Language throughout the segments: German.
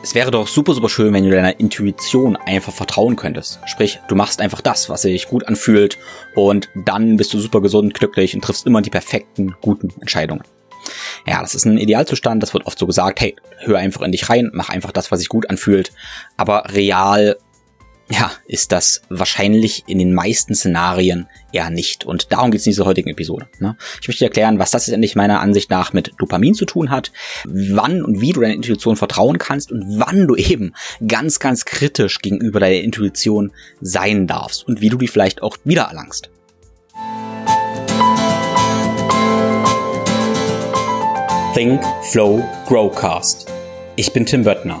Es wäre doch super, super schön, wenn du deiner Intuition einfach vertrauen könntest. Sprich, du machst einfach das, was sich gut anfühlt und dann bist du super gesund, glücklich und triffst immer die perfekten, guten Entscheidungen. Ja, das ist ein Idealzustand, das wird oft so gesagt, hey, hör einfach in dich rein, mach einfach das, was sich gut anfühlt. Aber real ja, ist das wahrscheinlich in den meisten Szenarien eher nicht. Und darum geht es in dieser heutigen Episode. Ne? Ich möchte dir erklären, was das letztendlich meiner Ansicht nach mit Dopamin zu tun hat, wann und wie du deiner Intuition vertrauen kannst und wann du eben ganz, ganz kritisch gegenüber deiner Intuition sein darfst und wie du die vielleicht auch wiedererlangst. Think, Flow, Growcast. Ich bin Tim Böttner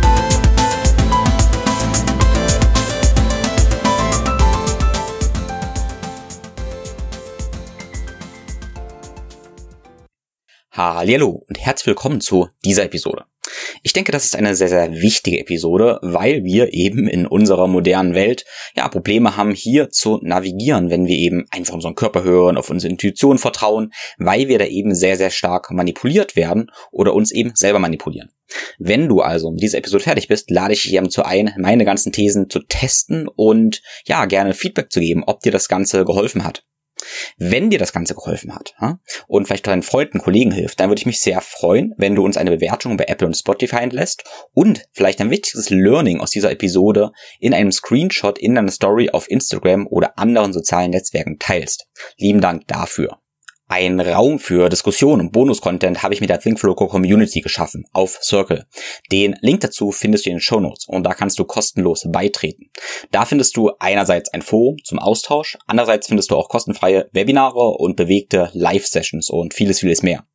Hallo und herzlich willkommen zu dieser Episode. Ich denke, das ist eine sehr, sehr wichtige Episode, weil wir eben in unserer modernen Welt ja Probleme haben, hier zu navigieren, wenn wir eben einfach unseren Körper hören, auf unsere Intuition vertrauen, weil wir da eben sehr, sehr stark manipuliert werden oder uns eben selber manipulieren. Wenn du also mit dieser Episode fertig bist, lade ich dich dazu ein, meine ganzen Thesen zu testen und ja, gerne Feedback zu geben, ob dir das Ganze geholfen hat. Wenn dir das Ganze geholfen hat und vielleicht deinen Freunden, Kollegen hilft, dann würde ich mich sehr freuen, wenn du uns eine Bewertung bei Apple und Spotify entlässt und vielleicht ein wichtiges Learning aus dieser Episode in einem Screenshot in deiner Story auf Instagram oder anderen sozialen Netzwerken teilst. Lieben Dank dafür. Ein Raum für Diskussion und Bonus-Content habe ich mit der ThinkFloco Community geschaffen auf Circle. Den Link dazu findest du in den Show Notes und da kannst du kostenlos beitreten. Da findest du einerseits ein Forum zum Austausch, andererseits findest du auch kostenfreie Webinare und bewegte Live-Sessions und vieles, vieles mehr.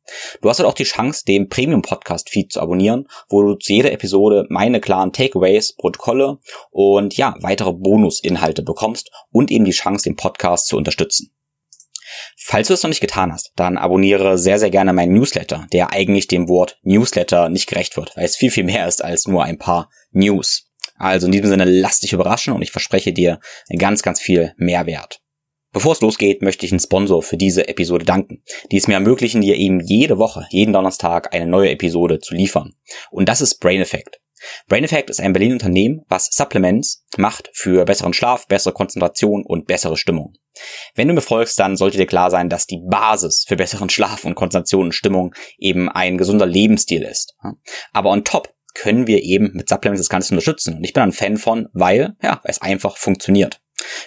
Du hast halt auch die Chance, den Premium-Podcast-Feed zu abonnieren, wo du zu jeder Episode meine klaren Takeaways, Protokolle und ja, weitere Bonusinhalte bekommst und eben die Chance, den Podcast zu unterstützen. Falls du es noch nicht getan hast, dann abonniere sehr, sehr gerne meinen Newsletter, der eigentlich dem Wort Newsletter nicht gerecht wird, weil es viel, viel mehr ist als nur ein paar News. Also in diesem Sinne lass dich überraschen und ich verspreche dir ganz, ganz viel Mehrwert. Bevor es losgeht, möchte ich einen Sponsor für diese Episode danken, die es mir ermöglichen, dir eben jede Woche, jeden Donnerstag eine neue Episode zu liefern. Und das ist Brain Effect. Brain Effect ist ein Berlin Unternehmen, was Supplements macht für besseren Schlaf, bessere Konzentration und bessere Stimmung. Wenn du mir folgst, dann sollte dir klar sein, dass die Basis für besseren Schlaf und Konzentration und Stimmung eben ein gesunder Lebensstil ist. Aber on top können wir eben mit Supplements das Ganze unterstützen. Und ich bin ein Fan von, weil, ja, es einfach funktioniert.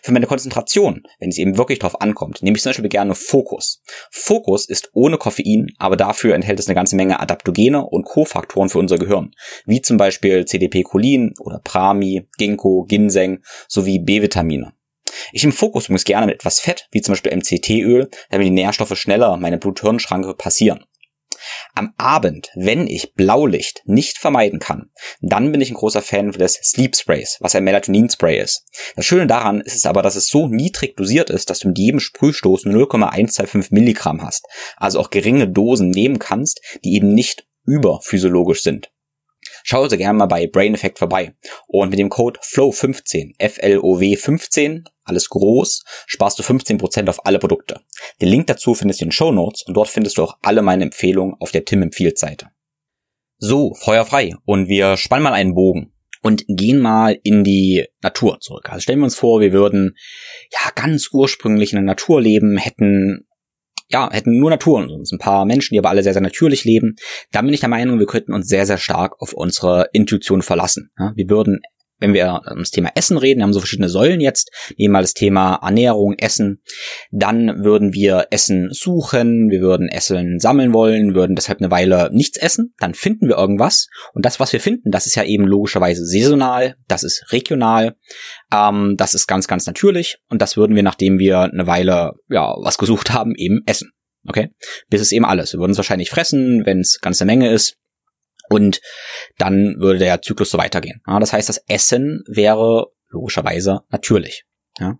Für meine Konzentration, wenn es eben wirklich drauf ankommt, nehme ich zum Beispiel gerne Fokus. Fokus ist ohne Koffein, aber dafür enthält es eine ganze Menge Adaptogene und Kofaktoren für unser Gehirn, wie zum Beispiel CDP-Cholin oder Prami, Ginkgo, Ginseng sowie B-Vitamine. Ich nehme Fokus übrigens gerne mit etwas Fett, wie zum Beispiel MCT-Öl, damit die Nährstoffe schneller meine Blut-Hirn-Schranke passieren. Am Abend, wenn ich Blaulicht nicht vermeiden kann, dann bin ich ein großer Fan des Sleep Sprays, was ein Melatonin-Spray ist. Das Schöne daran ist es aber, dass es so niedrig dosiert ist, dass du mit jedem Sprühstoß 0,125 Milligramm hast. Also auch geringe Dosen nehmen kannst, die eben nicht überphysiologisch sind. Schau also gerne mal bei Brain Effect vorbei. Und mit dem Code FLOW15, F-L-O-W 15, alles groß, sparst du 15% auf alle Produkte. Den Link dazu findest du in Show Notes und dort findest du auch alle meine Empfehlungen auf der Tim empfiehlt Seite. So, Feuer frei und wir spannen mal einen Bogen und gehen mal in die Natur zurück. Also stellen wir uns vor, wir würden ja ganz ursprünglich in der Natur leben, hätten ja, hätten nur Natur und uns, ein paar Menschen, die aber alle sehr, sehr natürlich leben, dann bin ich der Meinung, wir könnten uns sehr, sehr stark auf unsere Intuition verlassen. Ja, wir würden wenn wir ums Thema Essen reden, wir haben so verschiedene Säulen jetzt, nehmen mal das Thema Ernährung, Essen, dann würden wir Essen suchen, wir würden Essen sammeln wollen, würden deshalb eine Weile nichts essen, dann finden wir irgendwas und das, was wir finden, das ist ja eben logischerweise saisonal, das ist regional, ähm, das ist ganz, ganz natürlich und das würden wir, nachdem wir eine Weile ja was gesucht haben, eben essen. Okay? Bis es eben alles. Wir würden es wahrscheinlich fressen, wenn es ganze Menge ist. Und dann würde der Zyklus so weitergehen. Ja, das heißt, das Essen wäre logischerweise natürlich. Ja.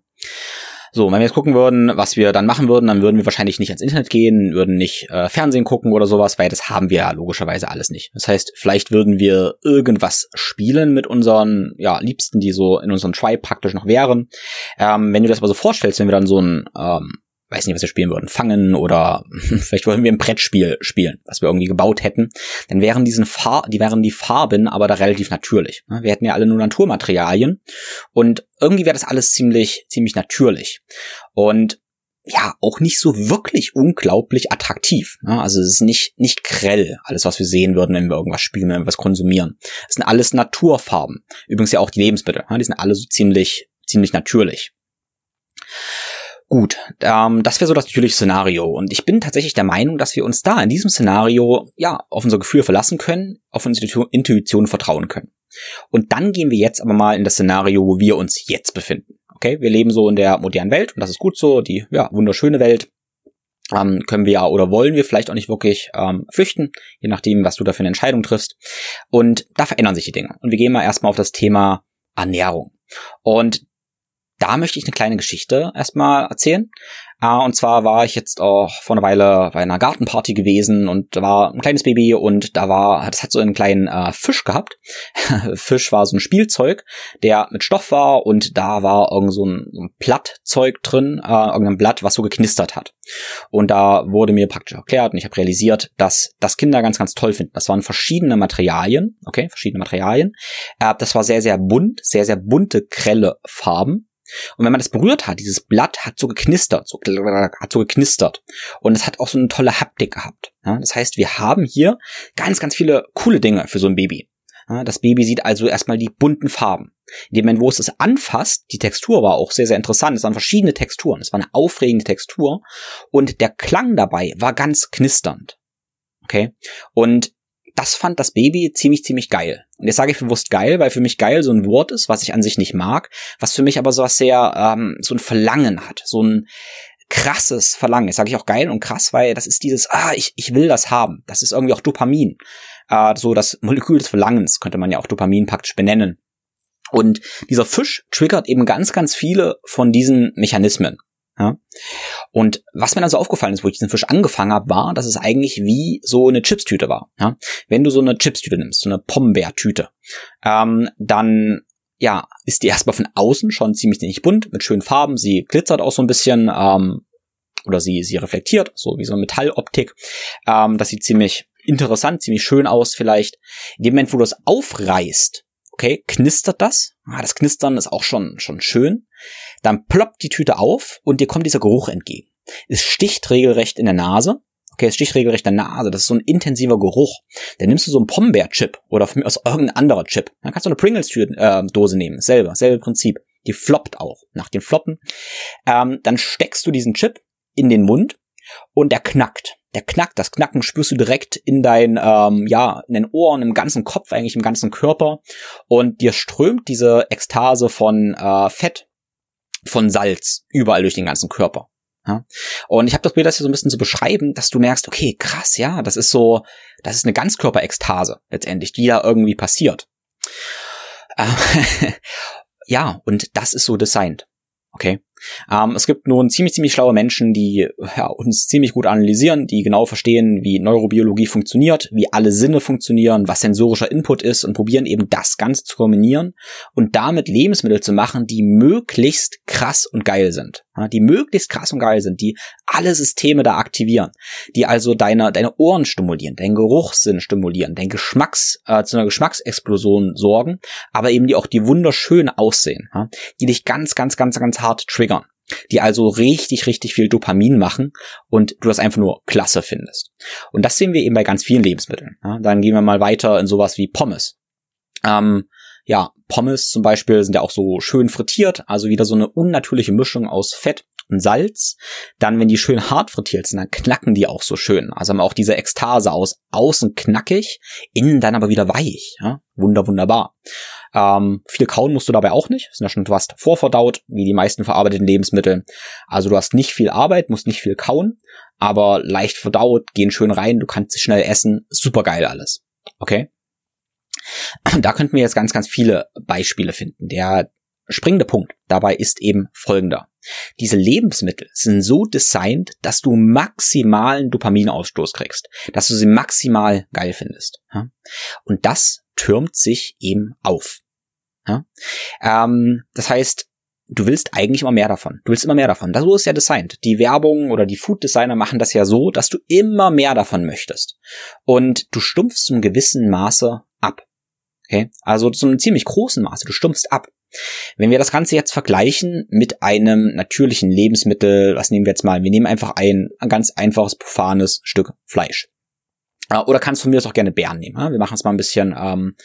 So, wenn wir jetzt gucken würden, was wir dann machen würden, dann würden wir wahrscheinlich nicht ans Internet gehen, würden nicht äh, Fernsehen gucken oder sowas, weil das haben wir ja logischerweise alles nicht. Das heißt, vielleicht würden wir irgendwas spielen mit unseren ja, Liebsten, die so in unserem Tribe praktisch noch wären. Ähm, wenn du das aber so vorstellst, wenn wir dann so ein ähm, weiß nicht, was wir spielen würden, fangen oder vielleicht wollen wir ein Brettspiel spielen, was wir irgendwie gebaut hätten, dann wären diesen Far die wären die Farben aber da relativ natürlich. Ne? Wir hätten ja alle nur Naturmaterialien und irgendwie wäre das alles ziemlich ziemlich natürlich und ja auch nicht so wirklich unglaublich attraktiv. Ne? Also es ist nicht nicht grell alles, was wir sehen würden, wenn wir irgendwas spielen, wenn wir was konsumieren. Es sind alles Naturfarben. Übrigens ja auch die Lebensmittel. Ne? Die sind alle so ziemlich ziemlich natürlich. Gut, ähm, das wäre so das natürliche Szenario. Und ich bin tatsächlich der Meinung, dass wir uns da in diesem Szenario ja auf unser Gefühl verlassen können, auf unsere Intuition vertrauen können. Und dann gehen wir jetzt aber mal in das Szenario, wo wir uns jetzt befinden. Okay, wir leben so in der modernen Welt und das ist gut so, die ja wunderschöne Welt. Ähm, können wir ja oder wollen wir vielleicht auch nicht wirklich ähm, flüchten, je nachdem, was du da für eine Entscheidung triffst. Und da verändern sich die Dinge. Und wir gehen mal erstmal auf das Thema Ernährung. Und da möchte ich eine kleine Geschichte erstmal erzählen. Uh, und zwar war ich jetzt auch vor einer Weile bei einer Gartenparty gewesen und da war ein kleines Baby und da war, das hat so einen kleinen uh, Fisch gehabt. Fisch war so ein Spielzeug, der mit Stoff war und da war irgend so ein, so ein Blattzeug drin, uh, irgendein Blatt, was so geknistert hat. Und da wurde mir praktisch erklärt und ich habe realisiert, dass das Kinder ganz, ganz toll finden. Das waren verschiedene Materialien, okay, verschiedene Materialien. das war sehr, sehr bunt, sehr, sehr bunte, grelle Farben und wenn man das berührt hat, dieses Blatt hat so geknistert, so, hat so geknistert. Und es hat auch so eine tolle Haptik gehabt. Ja, das heißt, wir haben hier ganz, ganz viele coole Dinge für so ein Baby. Ja, das Baby sieht also erstmal die bunten Farben. In dem Moment, wo es es anfasst, die Textur war auch sehr, sehr interessant. Es waren verschiedene Texturen. Es war eine aufregende Textur. Und der Klang dabei war ganz knisternd. Okay? Und das fand das Baby ziemlich, ziemlich geil. Und jetzt sage ich bewusst geil, weil für mich geil so ein Wort ist, was ich an sich nicht mag, was für mich aber so was sehr, ähm, so ein Verlangen hat, so ein krasses Verlangen. Jetzt sage ich auch geil und krass, weil das ist dieses, ah, ich, ich will das haben. Das ist irgendwie auch Dopamin. Äh, so das Molekül des Verlangens könnte man ja auch Dopamin praktisch benennen. Und dieser Fisch triggert eben ganz, ganz viele von diesen Mechanismen. Ja? Und was mir dann so aufgefallen ist, wo ich diesen Fisch angefangen habe, war, dass es eigentlich wie so eine Chipstüte war. Ja? Wenn du so eine Chipstüte nimmst, so eine Pombeertüte, ähm, dann ja, ist die erstmal von außen schon ziemlich, ziemlich bunt, mit schönen Farben. Sie glitzert auch so ein bisschen, ähm, oder sie, sie reflektiert, so wie so eine Metalloptik. Ähm, das sieht ziemlich interessant, ziemlich schön aus vielleicht. In dem Moment, wo du es aufreißt, okay, knistert das. Ah, das Knistern ist auch schon, schon schön. Dann ploppt die Tüte auf und dir kommt dieser Geruch entgegen. Es sticht regelrecht in der Nase. Okay, es sticht regelrecht in der Nase. Das ist so ein intensiver Geruch. Dann nimmst du so einen Pombeer-Chip oder aus irgendein anderer Chip. Dann kannst du eine Pringles-Dose äh, nehmen. Selber, selbe Prinzip. Die floppt auch. Nach dem Floppen. Ähm, dann steckst du diesen Chip in den Mund und der knackt. Der knackt, das Knacken spürst du direkt in dein, ähm, ja, in den Ohren, im ganzen Kopf, eigentlich im ganzen Körper. Und dir strömt diese Ekstase von äh, Fett von Salz überall durch den ganzen Körper. Ja? Und ich habe das Bild das hier so ein bisschen zu beschreiben, dass du merkst, okay, krass, ja, das ist so, das ist eine Ganzkörperekstase letztendlich, die da irgendwie passiert. Äh, ja, und das ist so designt. Okay. Ähm, es gibt nun ziemlich, ziemlich schlaue Menschen, die ja, uns ziemlich gut analysieren, die genau verstehen, wie Neurobiologie funktioniert, wie alle Sinne funktionieren, was sensorischer Input ist und probieren eben das Ganze zu kombinieren und damit Lebensmittel zu machen, die möglichst krass und geil sind. Ja, die möglichst krass und geil sind, die alle Systeme da aktivieren, die also deine, deine Ohren stimulieren, deinen Geruchssinn stimulieren, dein Geschmacks, äh, zu einer Geschmacksexplosion sorgen, aber eben die auch die wunderschön aussehen, ja, die dich ganz, ganz, ganz, ganz hart triggern die also richtig, richtig viel Dopamin machen und du das einfach nur klasse findest. Und das sehen wir eben bei ganz vielen Lebensmitteln. Ja, dann gehen wir mal weiter in sowas wie Pommes. Ähm, ja, Pommes zum Beispiel sind ja auch so schön frittiert, also wieder so eine unnatürliche Mischung aus Fett und Salz. Dann, wenn die schön hart frittiert sind, dann knacken die auch so schön. Also haben auch diese Ekstase aus außen knackig, innen dann aber wieder weich. Ja? Wunder, wunderbar. Ähm, viel kauen musst du dabei auch nicht. Sind ja schon, du hast vorverdaut, wie die meisten verarbeiteten Lebensmittel. Also du hast nicht viel Arbeit, musst nicht viel kauen, aber leicht verdaut, gehen schön rein, du kannst sie schnell essen. Super geil alles. Okay? Da könnten wir jetzt ganz, ganz viele Beispiele finden. Der springende Punkt dabei ist eben folgender. Diese Lebensmittel sind so designt, dass du maximalen Dopaminausstoß kriegst, dass du sie maximal geil findest. Und das türmt sich eben auf. Ähm, das heißt, du willst eigentlich immer mehr davon. Du willst immer mehr davon. So ist ja designt. Die Werbung oder die Food Designer machen das ja so, dass du immer mehr davon möchtest. Und du stumpfst zum gewissen Maße ab. Okay? Also zu einem ziemlich großen Maße. Du stumpfst ab. Wenn wir das Ganze jetzt vergleichen mit einem natürlichen Lebensmittel, was nehmen wir jetzt mal? Wir nehmen einfach ein, ein ganz einfaches, profanes Stück Fleisch. Äh, oder kannst du von mir das auch gerne Beeren nehmen. Wir machen es mal ein bisschen, ähm,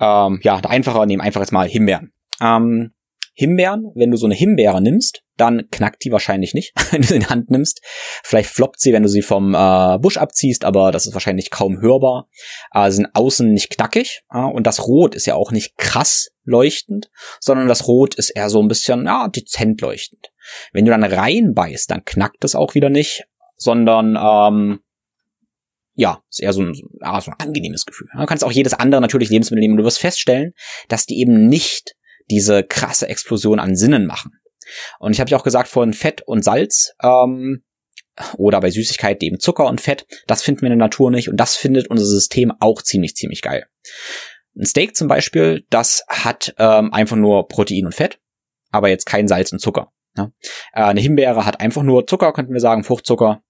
ähm, ja, einfacher, nehmen einfach jetzt mal Himbeeren. Ähm, Himbeeren, wenn du so eine Himbeere nimmst, dann knackt die wahrscheinlich nicht, wenn du sie in die Hand nimmst. Vielleicht floppt sie, wenn du sie vom äh, Busch abziehst, aber das ist wahrscheinlich kaum hörbar. Äh, sind außen nicht knackig äh, und das Rot ist ja auch nicht krass leuchtend, sondern das Rot ist eher so ein bisschen ja, dezent leuchtend. Wenn du dann reinbeißt, dann knackt das auch wieder nicht, sondern ähm, ja, ist eher so ein, ja, so ein angenehmes Gefühl. Du kannst auch jedes andere natürlich Lebensmittel nehmen und du wirst feststellen, dass die eben nicht diese krasse Explosion an Sinnen machen. Und ich habe ja auch gesagt vorhin Fett und Salz ähm, oder bei Süßigkeiten eben Zucker und Fett. Das finden wir in der Natur nicht und das findet unser System auch ziemlich, ziemlich geil. Ein Steak zum Beispiel, das hat ähm, einfach nur Protein und Fett, aber jetzt kein Salz und Zucker. Ne? Äh, eine Himbeere hat einfach nur Zucker, könnten wir sagen, Fruchtzucker,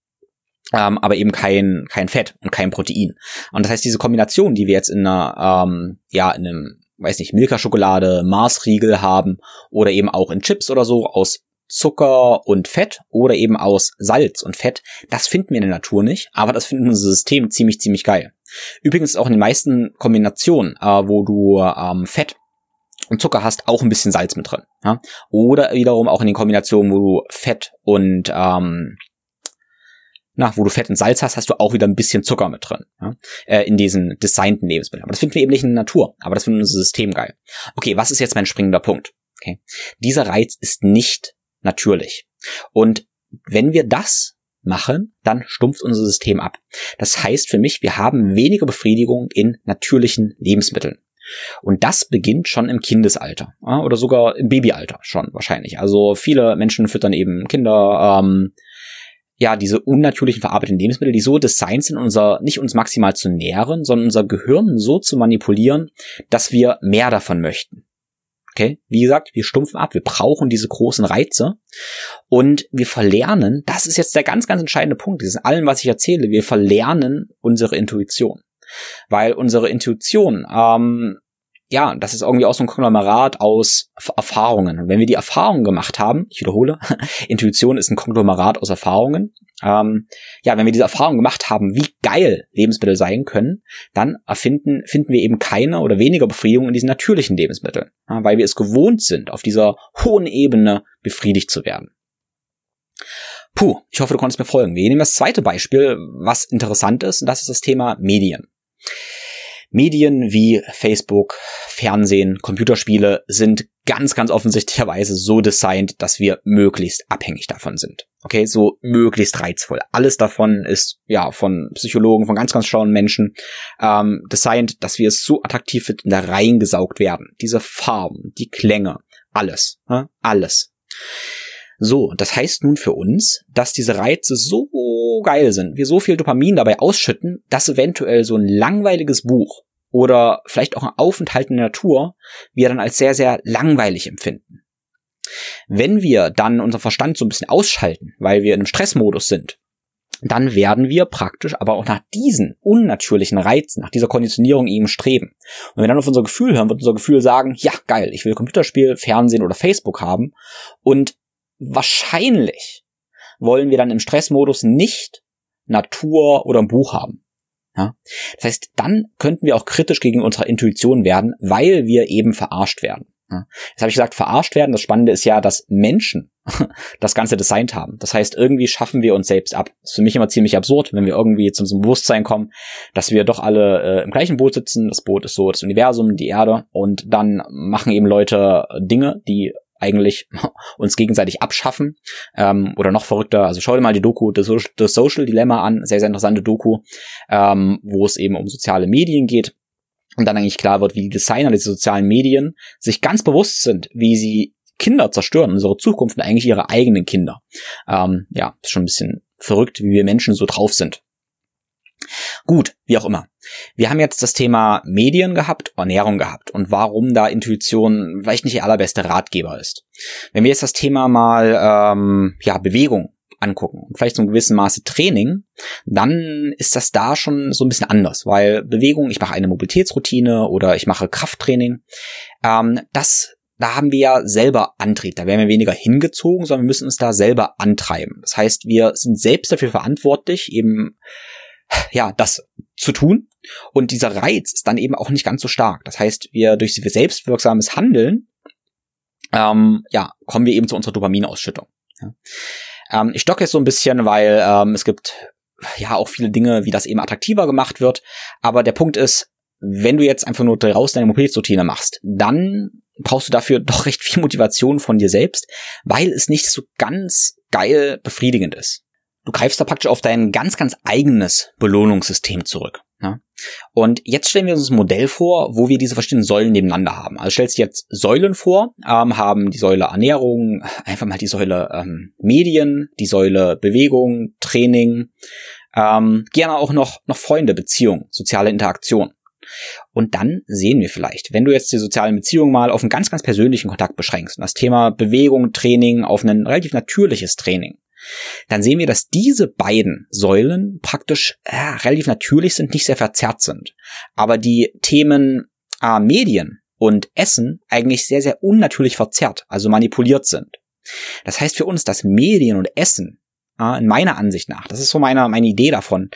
ähm, aber eben kein, kein Fett und kein Protein. Und das heißt, diese Kombination, die wir jetzt in einer, ähm, ja, in einem weiß nicht, Milka-Schokolade, Mars-Riegel haben oder eben auch in Chips oder so aus Zucker und Fett oder eben aus Salz und Fett. Das finden wir in der Natur nicht, aber das finden unser System ziemlich, ziemlich geil. Übrigens auch in den meisten Kombinationen, äh, wo du ähm, Fett und Zucker hast, auch ein bisschen Salz mit drin. Ja? Oder wiederum auch in den Kombinationen, wo du Fett und ähm, na, wo du Fett und Salz hast, hast du auch wieder ein bisschen Zucker mit drin, ja? äh, in diesen designten Lebensmitteln. Aber das finden wir eben nicht in der Natur, aber das finden unser System geil. Okay, was ist jetzt mein springender Punkt? Okay, dieser Reiz ist nicht natürlich. Und wenn wir das machen, dann stumpft unser System ab. Das heißt für mich, wir haben weniger Befriedigung in natürlichen Lebensmitteln. Und das beginnt schon im Kindesalter oder sogar im Babyalter schon wahrscheinlich. Also viele Menschen füttern eben Kinder ähm, ja, diese unnatürlichen verarbeiteten Lebensmittel, die so designt sind, unser, nicht uns maximal zu nähren, sondern unser Gehirn so zu manipulieren, dass wir mehr davon möchten. Okay? Wie gesagt, wir stumpfen ab, wir brauchen diese großen Reize und wir verlernen, das ist jetzt der ganz, ganz entscheidende Punkt, das ist in allem, was ich erzähle, wir verlernen unsere Intuition. Weil unsere Intuition ähm, ja, das ist irgendwie auch so ein Konglomerat aus Erfahrungen. Und wenn wir die Erfahrungen gemacht haben, ich wiederhole, Intuition ist ein Konglomerat aus Erfahrungen. Ähm, ja, wenn wir diese Erfahrung gemacht haben, wie geil Lebensmittel sein können, dann erfinden, finden wir eben keine oder weniger Befriedigung in diesen natürlichen Lebensmitteln, ja, weil wir es gewohnt sind, auf dieser hohen Ebene befriedigt zu werden. Puh, ich hoffe, du konntest mir folgen. Wir nehmen das zweite Beispiel, was interessant ist, und das ist das Thema Medien. Medien wie Facebook, Fernsehen, Computerspiele sind ganz, ganz offensichtlicherweise so designt, dass wir möglichst abhängig davon sind. Okay, so möglichst reizvoll. Alles davon ist ja von Psychologen, von ganz, ganz schlauen Menschen ähm, designt, dass wir es so attraktiv finden, da reingesaugt werden. Diese Farben, die Klänge, alles, äh, alles. So, das heißt nun für uns, dass diese Reize so geil sind, wir so viel Dopamin dabei ausschütten, dass eventuell so ein langweiliges Buch oder vielleicht auch ein Aufenthalt in der Natur wir dann als sehr, sehr langweilig empfinden. Wenn wir dann unser Verstand so ein bisschen ausschalten, weil wir in einem Stressmodus sind, dann werden wir praktisch aber auch nach diesen unnatürlichen Reizen, nach dieser Konditionierung eben streben. Und wenn wir dann auf unser Gefühl hören, wird unser Gefühl sagen, ja, geil, ich will Computerspiel, Fernsehen oder Facebook haben. Und wahrscheinlich wollen wir dann im Stressmodus nicht Natur oder ein Buch haben. Ja? Das heißt, dann könnten wir auch kritisch gegen unsere Intuition werden, weil wir eben verarscht werden. Ja? Jetzt habe ich gesagt, verarscht werden. Das Spannende ist ja, dass Menschen das Ganze designt haben. Das heißt, irgendwie schaffen wir uns selbst ab. Das ist für mich immer ziemlich absurd, wenn wir irgendwie zum so Bewusstsein kommen, dass wir doch alle äh, im gleichen Boot sitzen. Das Boot ist so das Universum, die Erde und dann machen eben Leute Dinge, die eigentlich uns gegenseitig abschaffen. Ähm, oder noch verrückter, also schau dir mal die Doku The, so The Social Dilemma an, sehr, sehr interessante Doku, ähm, wo es eben um soziale Medien geht. Und dann eigentlich klar wird, wie die Designer dieser sozialen Medien sich ganz bewusst sind, wie sie Kinder zerstören, unsere Zukunft und eigentlich ihre eigenen Kinder. Ähm, ja, ist schon ein bisschen verrückt, wie wir Menschen so drauf sind. Gut, wie auch immer. Wir haben jetzt das Thema Medien gehabt, Ernährung gehabt und warum da Intuition vielleicht nicht der allerbeste Ratgeber ist. Wenn wir jetzt das Thema mal ähm, ja Bewegung angucken und vielleicht so ein gewissen Maße Training, dann ist das da schon so ein bisschen anders, weil Bewegung, ich mache eine Mobilitätsroutine oder ich mache Krafttraining, ähm, das da haben wir ja selber Antrieb. Da werden wir weniger hingezogen, sondern wir müssen uns da selber antreiben. Das heißt, wir sind selbst dafür verantwortlich, eben ja, das zu tun. Und dieser Reiz ist dann eben auch nicht ganz so stark. Das heißt, wir durch selbstwirksames Handeln, ähm, ja, kommen wir eben zu unserer Dopaminausschüttung. Ja. Ähm, ich stocke jetzt so ein bisschen, weil ähm, es gibt ja auch viele Dinge, wie das eben attraktiver gemacht wird. Aber der Punkt ist, wenn du jetzt einfach nur draußen deine Mobilitätsroutine machst, dann brauchst du dafür doch recht viel Motivation von dir selbst, weil es nicht so ganz geil befriedigend ist. Du greifst da praktisch auf dein ganz, ganz eigenes Belohnungssystem zurück. Ja? Und jetzt stellen wir uns ein Modell vor, wo wir diese verschiedenen Säulen nebeneinander haben. Also stellst du jetzt Säulen vor, ähm, haben die Säule Ernährung, einfach mal die Säule ähm, Medien, die Säule Bewegung, Training, ähm, gerne auch noch, noch Freunde, Beziehung, soziale Interaktion. Und dann sehen wir vielleicht, wenn du jetzt die sozialen Beziehungen mal auf einen ganz, ganz persönlichen Kontakt beschränkst und das Thema Bewegung, Training auf ein relativ natürliches Training, dann sehen wir, dass diese beiden Säulen praktisch äh, relativ natürlich sind, nicht sehr verzerrt sind. Aber die Themen äh, Medien und Essen eigentlich sehr, sehr unnatürlich verzerrt, also manipuliert sind. Das heißt für uns, dass Medien und Essen äh, in meiner Ansicht nach, das ist so meine, meine Idee davon,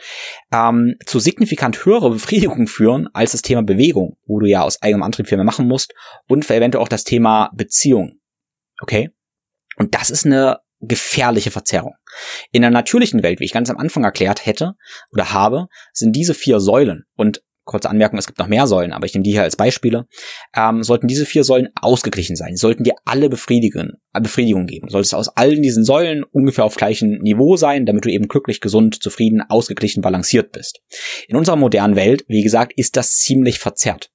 ähm, zu signifikant höhere Befriedigung führen als das Thema Bewegung, wo du ja aus eigenem Antrieb viel mehr machen musst und eventuell auch das Thema Beziehung. Okay? Und das ist eine gefährliche Verzerrung. In der natürlichen Welt, wie ich ganz am Anfang erklärt hätte oder habe, sind diese vier Säulen und kurze Anmerkung, es gibt noch mehr Säulen, aber ich nehme die hier als Beispiele, ähm, sollten diese vier Säulen ausgeglichen sein, sollten dir alle befriedigen, äh, Befriedigung geben. Solltest aus allen diesen Säulen ungefähr auf gleichem Niveau sein, damit du eben glücklich, gesund, zufrieden, ausgeglichen, balanciert bist. In unserer modernen Welt, wie gesagt, ist das ziemlich verzerrt.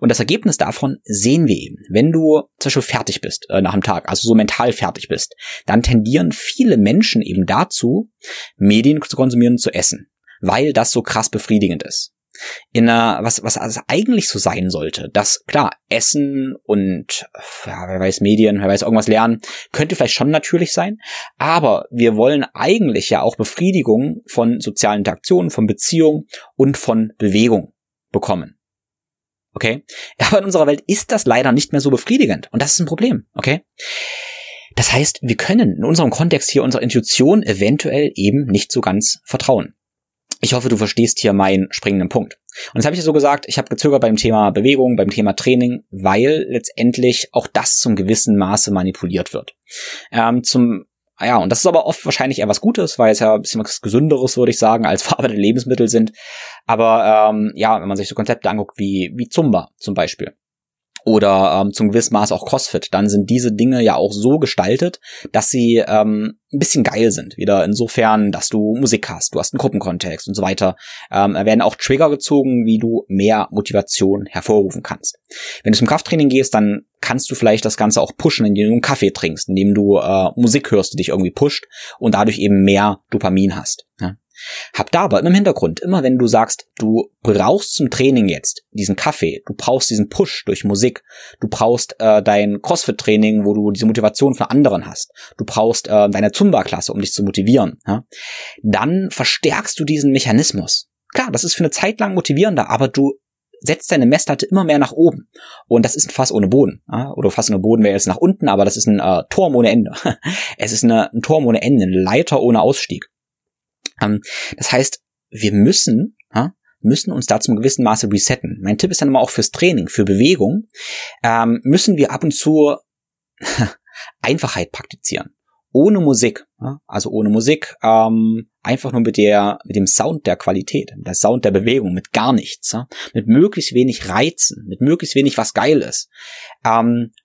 Und das Ergebnis davon sehen wir eben. Wenn du zum Beispiel fertig bist äh, nach dem Tag, also so mental fertig bist, dann tendieren viele Menschen eben dazu, Medien zu konsumieren und zu essen, weil das so krass befriedigend ist. In einer, was, was also eigentlich so sein sollte, dass klar, Essen und ja, wer weiß, Medien, wer weiß, irgendwas lernen, könnte vielleicht schon natürlich sein, aber wir wollen eigentlich ja auch Befriedigung von sozialen Interaktionen, von Beziehungen und von Bewegung bekommen. Okay? Aber in unserer Welt ist das leider nicht mehr so befriedigend. Und das ist ein Problem. Okay? Das heißt, wir können in unserem Kontext hier unserer Intuition eventuell eben nicht so ganz vertrauen. Ich hoffe, du verstehst hier meinen springenden Punkt. Und das habe ich so gesagt, ich habe gezögert beim Thema Bewegung, beim Thema Training, weil letztendlich auch das zum gewissen Maße manipuliert wird. Ähm, zum Ah ja, und das ist aber oft wahrscheinlich eher was Gutes, weil es ja ein bisschen was Gesünderes, würde ich sagen, als verarbeitete Lebensmittel sind. Aber ähm, ja, wenn man sich so Konzepte anguckt wie, wie Zumba zum Beispiel, oder ähm, zum gewissen Maß auch CrossFit, dann sind diese Dinge ja auch so gestaltet, dass sie ähm, ein bisschen geil sind. Wieder insofern, dass du Musik hast, du hast einen Gruppenkontext und so weiter. Ähm, werden auch Trigger gezogen, wie du mehr Motivation hervorrufen kannst. Wenn du zum Krafttraining gehst, dann kannst du vielleicht das Ganze auch pushen, indem du einen Kaffee trinkst, indem du äh, Musik hörst, die dich irgendwie pusht und dadurch eben mehr Dopamin hast. Ja? Hab da aber im Hintergrund, immer wenn du sagst, du brauchst zum Training jetzt diesen Kaffee, du brauchst diesen Push durch Musik, du brauchst äh, dein CrossFit-Training, wo du diese Motivation von anderen hast, du brauchst äh, deine Zumba-Klasse, um dich zu motivieren, ja? dann verstärkst du diesen Mechanismus. Klar, das ist für eine Zeit lang motivierender, aber du setzt deine Messlatte immer mehr nach oben. Und das ist ein Fass ohne Boden. Ja? Oder Fass ohne Boden wäre jetzt nach unten, aber das ist ein äh, Turm ohne Ende. es ist eine, ein Turm ohne Ende, eine Leiter ohne Ausstieg. Ähm, das heißt, wir müssen, müssen uns da zum gewissen Maße resetten. Mein Tipp ist dann immer auch fürs Training, für Bewegung, ähm, müssen wir ab und zu Einfachheit praktizieren. Ohne Musik, also ohne Musik, ähm, einfach nur mit der, mit dem Sound der Qualität, mit der Sound der Bewegung, mit gar nichts, mit möglichst wenig Reizen, mit möglichst wenig was geil ist,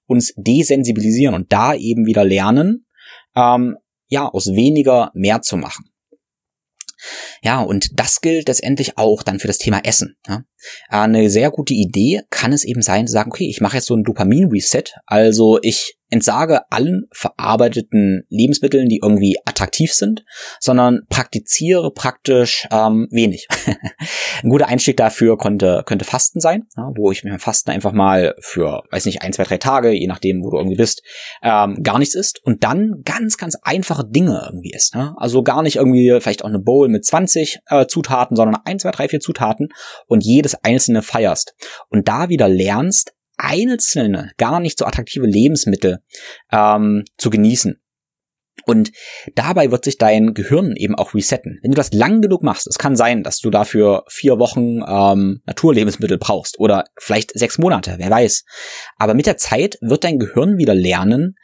uns desensibilisieren und da eben wieder lernen, ja, aus weniger mehr zu machen. Ja, und das gilt letztendlich auch dann für das Thema Essen. Ja? Äh, eine sehr gute Idee kann es eben sein, zu sagen, okay, ich mache jetzt so ein Dopamin-Reset. Also ich entsage allen verarbeiteten Lebensmitteln, die irgendwie attraktiv sind, sondern praktiziere praktisch ähm, wenig. ein guter Einstieg dafür konnte, könnte Fasten sein, ja, wo ich mir Fasten einfach mal für, weiß nicht, ein, zwei, drei Tage, je nachdem, wo du irgendwie bist, ähm, gar nichts isst und dann ganz, ganz einfache Dinge irgendwie isst. Ne? Also gar nicht irgendwie vielleicht auch eine Bowl mit 20 äh, Zutaten, sondern ein, zwei, drei, vier Zutaten und jedes einzelne feierst. Und da wieder lernst, einzelne, gar nicht so attraktive Lebensmittel ähm, zu genießen. Und dabei wird sich dein Gehirn eben auch resetten. Wenn du das lang genug machst, es kann sein, dass du dafür vier Wochen ähm, Naturlebensmittel brauchst oder vielleicht sechs Monate, wer weiß. Aber mit der Zeit wird dein Gehirn wieder lernen,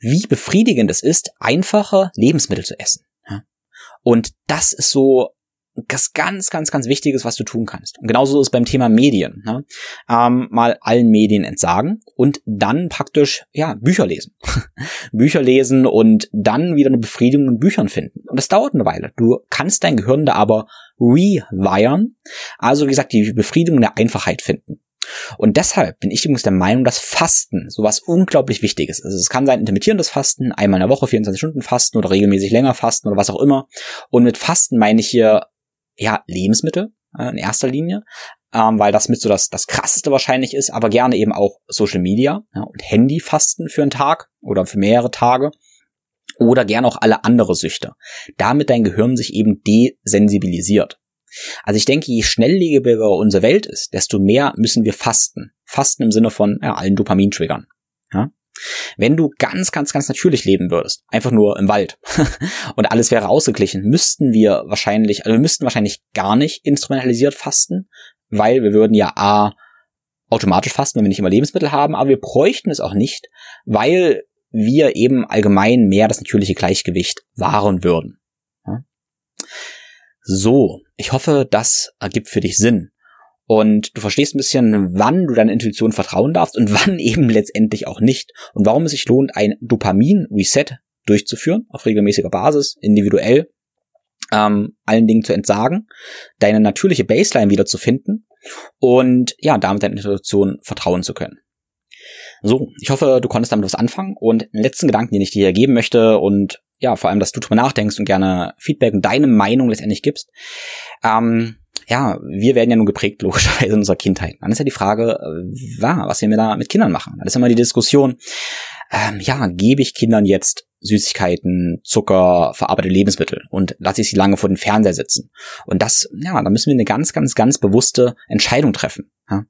wie befriedigend es ist, einfache Lebensmittel zu essen. Und das ist so das ganz, ganz, ganz Wichtiges, was du tun kannst. Und genauso ist es beim Thema Medien. Ne? Ähm, mal allen Medien entsagen und dann praktisch, ja, Bücher lesen. Bücher lesen und dann wieder eine Befriedigung in Büchern finden. Und das dauert eine Weile. Du kannst dein Gehirn da aber rewiren. Also, wie gesagt, die Befriedigung der Einfachheit finden. Und deshalb bin ich übrigens der Meinung, dass Fasten sowas unglaublich Wichtiges ist. Also es kann sein intermittierendes Fasten, einmal in der Woche 24 Stunden Fasten oder regelmäßig länger Fasten oder was auch immer. Und mit Fasten meine ich hier ja Lebensmittel äh, in erster Linie, ähm, weil das mit so das, das krasseste wahrscheinlich ist, aber gerne eben auch Social Media ja, und Handyfasten für einen Tag oder für mehrere Tage oder gern auch alle andere Süchte. Damit dein Gehirn sich eben desensibilisiert. Also ich denke, je schnelllebiger unsere Welt ist, desto mehr müssen wir fasten. Fasten im Sinne von ja, allen Dopamintriggern. Ja? Wenn du ganz, ganz, ganz natürlich leben würdest, einfach nur im Wald und alles wäre ausgeglichen, müssten wir wahrscheinlich, also wir müssten wahrscheinlich gar nicht instrumentalisiert fasten, weil wir würden ja A automatisch fasten, wenn wir nicht immer Lebensmittel haben, aber wir bräuchten es auch nicht, weil wir eben allgemein mehr das natürliche Gleichgewicht wahren würden. So, ich hoffe, das ergibt für dich Sinn. Und du verstehst ein bisschen, wann du deiner Intuition vertrauen darfst und wann eben letztendlich auch nicht. Und warum es sich lohnt, ein Dopamin-Reset durchzuführen, auf regelmäßiger Basis, individuell, ähm, allen Dingen zu entsagen, deine natürliche Baseline wiederzufinden und ja, damit deiner Intuition vertrauen zu können. So, ich hoffe, du konntest damit was anfangen und den letzten Gedanken, den ich dir hier geben möchte und ja, vor allem, dass du drüber nachdenkst und gerne Feedback und deine Meinung letztendlich gibst. Ähm, ja, wir werden ja nun geprägt, logischerweise in unserer Kindheit. Dann ist ja die Frage, äh, was wir da mit Kindern machen. Dann ist immer die Diskussion, ähm, ja, gebe ich Kindern jetzt Süßigkeiten, Zucker, verarbeitete Lebensmittel und lasse ich sie lange vor den Fernseher sitzen. Und das, ja, da müssen wir eine ganz, ganz, ganz bewusste Entscheidung treffen. Ja?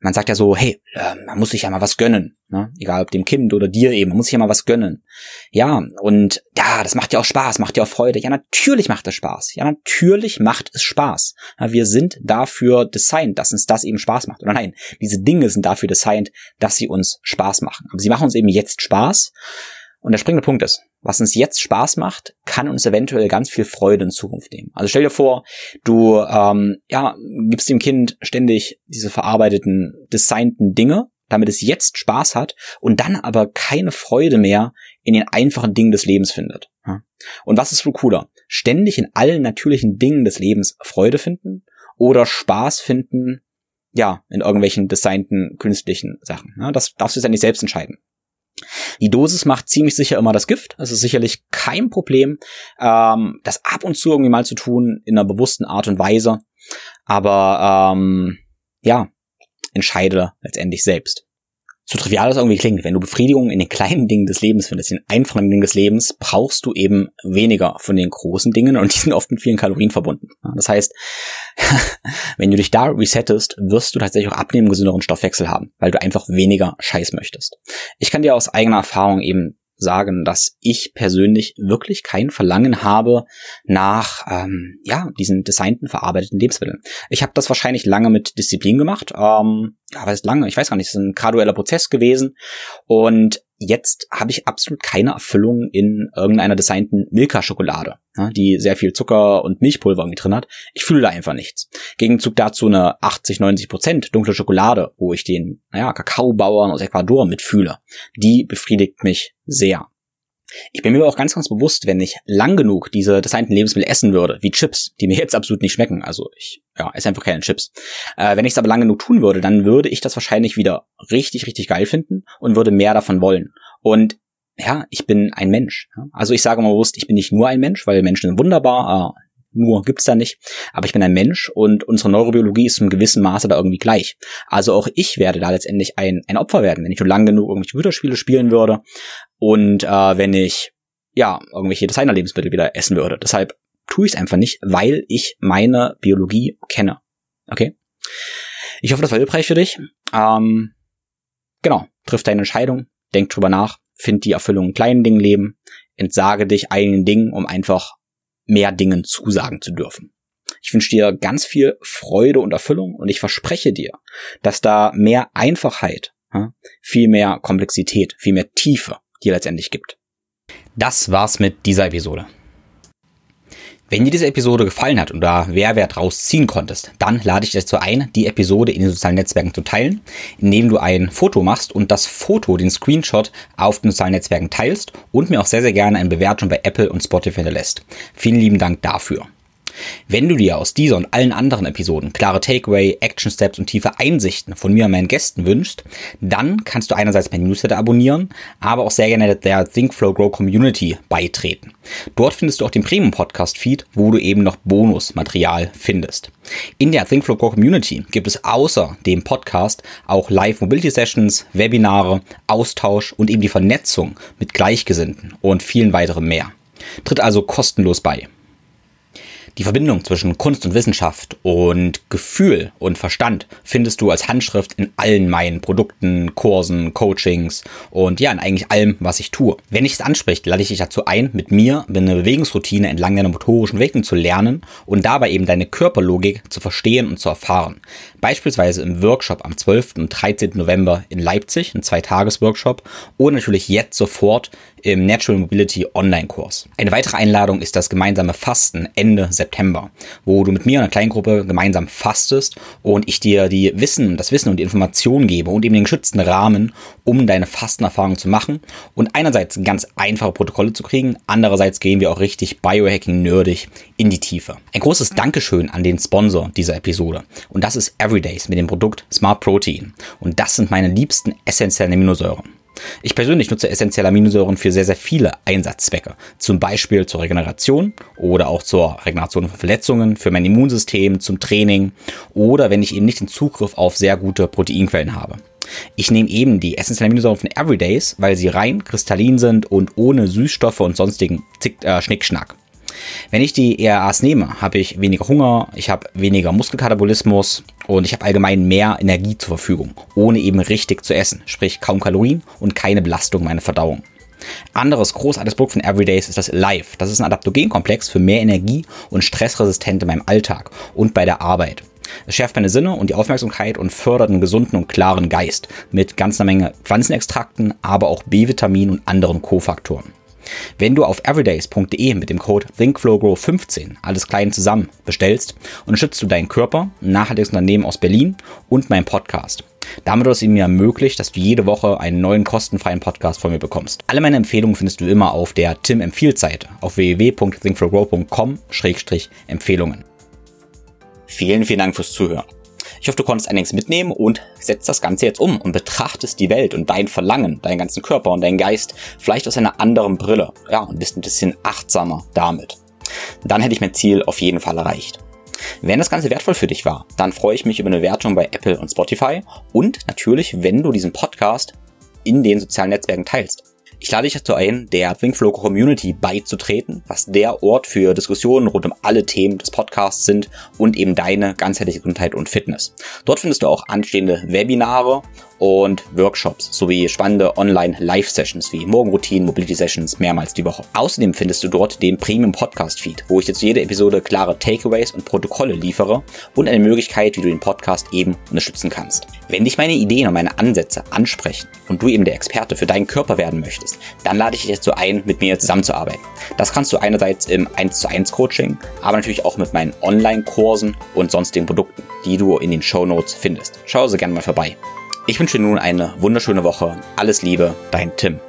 Man sagt ja so, hey, äh, man muss sich ja mal was gönnen. Ne? Egal ob dem Kind oder dir eben, man muss sich ja mal was gönnen. Ja, und ja, das macht ja auch Spaß, macht ja auch Freude. Ja, natürlich macht es Spaß. Ja, natürlich macht es Spaß. Ja, wir sind dafür designt, dass uns das eben Spaß macht. Oder nein, diese Dinge sind dafür designt, dass sie uns Spaß machen. Aber sie machen uns eben jetzt Spaß. Und der springende Punkt ist, was uns jetzt Spaß macht, kann uns eventuell ganz viel Freude in Zukunft nehmen. Also stell dir vor, du ähm, ja, gibst dem Kind ständig diese verarbeiteten, designten Dinge, damit es jetzt Spaß hat und dann aber keine Freude mehr in den einfachen Dingen des Lebens findet. Und was ist wohl cooler? Ständig in allen natürlichen Dingen des Lebens Freude finden oder Spaß finden, ja, in irgendwelchen designten künstlichen Sachen. Das darfst du jetzt nicht selbst entscheiden. Die Dosis macht ziemlich sicher immer das Gift. Es ist sicherlich kein Problem, ähm, das ab und zu irgendwie mal zu tun in einer bewussten Art und Weise. Aber ähm, ja, entscheide letztendlich selbst so trivial das irgendwie klingt, wenn du Befriedigung in den kleinen Dingen des Lebens findest, in den einfachen Dingen des Lebens, brauchst du eben weniger von den großen Dingen und die sind oft mit vielen Kalorien verbunden. Das heißt, wenn du dich da resettest, wirst du tatsächlich auch abnehmen gesünderen Stoffwechsel haben, weil du einfach weniger Scheiß möchtest. Ich kann dir aus eigener Erfahrung eben sagen, dass ich persönlich wirklich kein Verlangen habe nach ähm, ja diesen designten verarbeiteten Lebensmitteln. Ich habe das wahrscheinlich lange mit Disziplin gemacht. Ähm, ja, was ist lange? Ich weiß gar nicht. Es ist ein gradueller Prozess gewesen und jetzt habe ich absolut keine Erfüllung in irgendeiner designten Milka-Schokolade, ja, die sehr viel Zucker und Milchpulver irgendwie drin hat. Ich fühle da einfach nichts. Gegenzug dazu eine 80, 90 Prozent dunkle Schokolade, wo ich den, naja, Kakaobauern aus Ecuador mitfühle. Die befriedigt mich sehr. Ich bin mir auch ganz, ganz bewusst, wenn ich lang genug diese designten Lebensmittel essen würde, wie Chips, die mir jetzt absolut nicht schmecken, also ich ja, esse einfach keine Chips. Äh, wenn ich es aber lang genug tun würde, dann würde ich das wahrscheinlich wieder richtig, richtig geil finden und würde mehr davon wollen. Und ja, ich bin ein Mensch. Also ich sage mal bewusst, ich bin nicht nur ein Mensch, weil Menschen sind wunderbar, äh, nur gibt's da nicht. Aber ich bin ein Mensch und unsere Neurobiologie ist in gewissem Maße da irgendwie gleich. Also auch ich werde da letztendlich ein, ein Opfer werden, wenn ich nur lang genug irgendwelche Computerspiele spielen würde und äh, wenn ich ja irgendwelche Designer-Lebensmittel wieder essen würde. Deshalb tue ich es einfach nicht, weil ich meine Biologie kenne. Okay? Ich hoffe, das war hilfreich für dich. Ähm, genau, triff deine Entscheidung, denk drüber nach, find die Erfüllung in kleinen Dingen leben, entsage dich einigen Dingen, um einfach mehr Dingen zusagen zu dürfen. Ich wünsche dir ganz viel Freude und Erfüllung und ich verspreche dir, dass da mehr Einfachheit, viel mehr Komplexität, viel mehr Tiefe dir letztendlich gibt. Das war's mit dieser Episode. Wenn dir diese Episode gefallen hat und da Mehrwert rausziehen konntest, dann lade ich dich dazu ein, die Episode in den sozialen Netzwerken zu teilen, indem du ein Foto machst und das Foto, den Screenshot auf den sozialen Netzwerken teilst und mir auch sehr, sehr gerne eine Bewertung bei Apple und Spotify hinterlässt. Vielen lieben Dank dafür. Wenn du dir aus dieser und allen anderen Episoden klare Takeaway, Action Steps und tiefe Einsichten von mir und meinen Gästen wünschst, dann kannst du einerseits mein Newsletter abonnieren, aber auch sehr gerne der Think Flow Grow Community beitreten. Dort findest du auch den Premium Podcast Feed, wo du eben noch Bonusmaterial findest. In der Think Flow Grow Community gibt es außer dem Podcast auch Live Mobility Sessions, Webinare, Austausch und eben die Vernetzung mit Gleichgesinnten und vielen weiteren mehr. Tritt also kostenlos bei. Die Verbindung zwischen Kunst und Wissenschaft und Gefühl und Verstand findest du als Handschrift in allen meinen Produkten, Kursen, Coachings und ja, in eigentlich allem, was ich tue. Wenn dich es anspricht, lade ich dich dazu ein, mit mir eine Bewegungsroutine entlang deiner motorischen Wegen zu lernen und dabei eben deine Körperlogik zu verstehen und zu erfahren. Beispielsweise im Workshop am 12. und 13. November in Leipzig, ein Zweitages-Workshop oder natürlich jetzt sofort im Natural Mobility Online-Kurs. Eine weitere Einladung ist das gemeinsame Fasten Ende September, wo du mit mir und einer kleinen Gruppe gemeinsam fastest und ich dir die Wissen, das Wissen und die Informationen gebe und eben den geschützten Rahmen, um deine Fastenerfahrung zu machen und einerseits ganz einfache Protokolle zu kriegen, andererseits gehen wir auch richtig Biohacking-nerdig in die Tiefe. Ein großes Dankeschön an den Sponsor dieser Episode und das ist Everydays mit dem Produkt Smart Protein und das sind meine liebsten essentiellen Aminosäuren. Ich persönlich nutze essentielle Aminosäuren für sehr, sehr viele Einsatzzwecke. Zum Beispiel zur Regeneration oder auch zur Regeneration von Verletzungen, für mein Immunsystem, zum Training oder wenn ich eben nicht den Zugriff auf sehr gute Proteinquellen habe. Ich nehme eben die essentiellen Aminosäuren von Everydays, weil sie rein kristallin sind und ohne Süßstoffe und sonstigen Zick, äh, Schnickschnack. Wenn ich die ERAs nehme, habe ich weniger Hunger, ich habe weniger Muskelkatabolismus und ich habe allgemein mehr Energie zur Verfügung, ohne eben richtig zu essen, sprich kaum Kalorien und keine Belastung meiner Verdauung. Anderes großartiges Produkt von Everydays ist das Live. Das ist ein Adaptogenkomplex für mehr Energie und Stressresistent in meinem Alltag und bei der Arbeit. Es schärft meine Sinne und die Aufmerksamkeit und fördert einen gesunden und klaren Geist mit ganzer Menge Pflanzenextrakten, aber auch B-Vitamin und anderen Kofaktoren. Wenn du auf everydays.de mit dem Code ThinkFlowGrow15 alles klein zusammen bestellst, unterstützt du deinen Körper, ein nachhaltiges Unternehmen aus Berlin und meinen Podcast. Damit wird es mir ermöglicht, dass du jede Woche einen neuen kostenfreien Podcast von mir bekommst. Alle meine Empfehlungen findest du immer auf der Tim Empfiehlt Seite auf www.thinkflowgrow.com-empfehlungen. Vielen, vielen Dank fürs Zuhören. Ich hoffe, du konntest einiges mitnehmen und setzt das Ganze jetzt um und betrachtest die Welt und dein Verlangen, deinen ganzen Körper und deinen Geist vielleicht aus einer anderen Brille. Ja, und bist ein bisschen achtsamer damit. Dann hätte ich mein Ziel auf jeden Fall erreicht. Wenn das Ganze wertvoll für dich war, dann freue ich mich über eine Wertung bei Apple und Spotify und natürlich, wenn du diesen Podcast in den sozialen Netzwerken teilst. Ich lade dich dazu ein, der ThinkFlow Community beizutreten, was der Ort für Diskussionen rund um alle Themen des Podcasts sind und eben deine ganzheitliche Gesundheit und Fitness. Dort findest du auch anstehende Webinare und Workshops sowie spannende Online-Live-Sessions wie Morgenroutinen, Mobility-Sessions mehrmals die Woche. Außerdem findest du dort den Premium Podcast-Feed, wo ich dir zu jeder Episode klare Takeaways und Protokolle liefere und eine Möglichkeit, wie du den Podcast eben unterstützen kannst. Wenn dich meine Ideen und meine Ansätze ansprechen und du eben der Experte für deinen Körper werden möchtest, dann lade ich dich dazu ein, mit mir zusammenzuarbeiten. Das kannst du einerseits im 1 zu 1 Coaching, aber natürlich auch mit meinen Online-Kursen und sonstigen Produkten, die du in den Show Notes findest. Schau also gerne mal vorbei. Ich wünsche dir nun eine wunderschöne Woche. Alles Liebe, dein Tim.